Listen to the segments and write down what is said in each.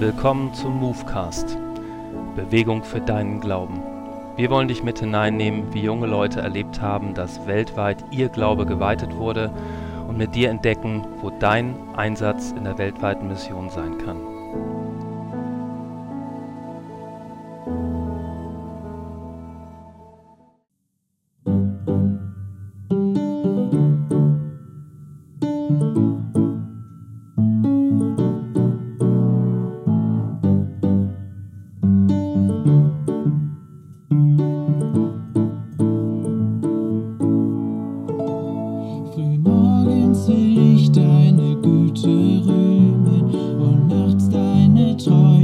Willkommen zum Movecast. Bewegung für deinen Glauben. Wir wollen dich mit hineinnehmen, wie junge Leute erlebt haben, dass weltweit ihr Glaube geweitet wurde und mit dir entdecken, wo dein Einsatz in der weltweiten Mission sein kann. So.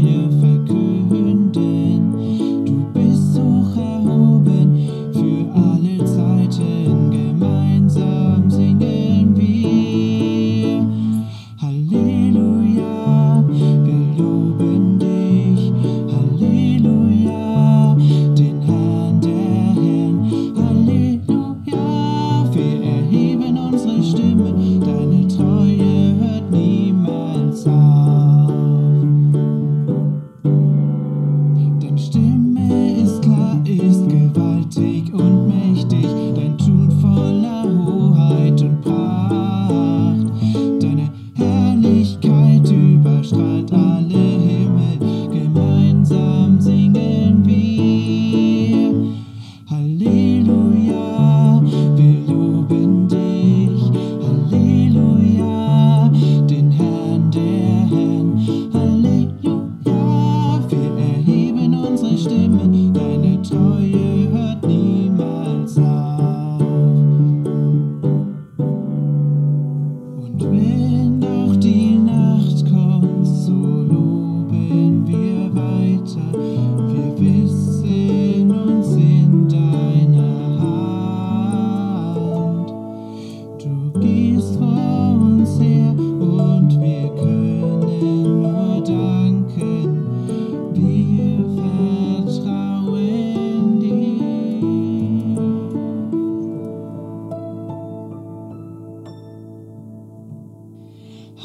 Veranstalter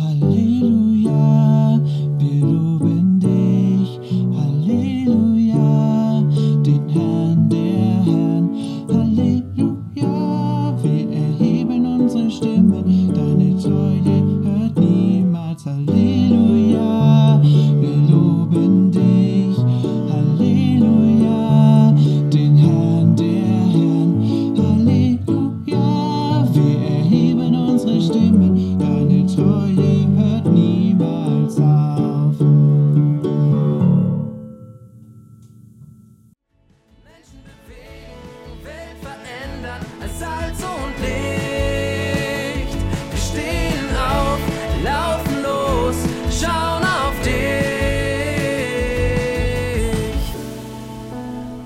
满意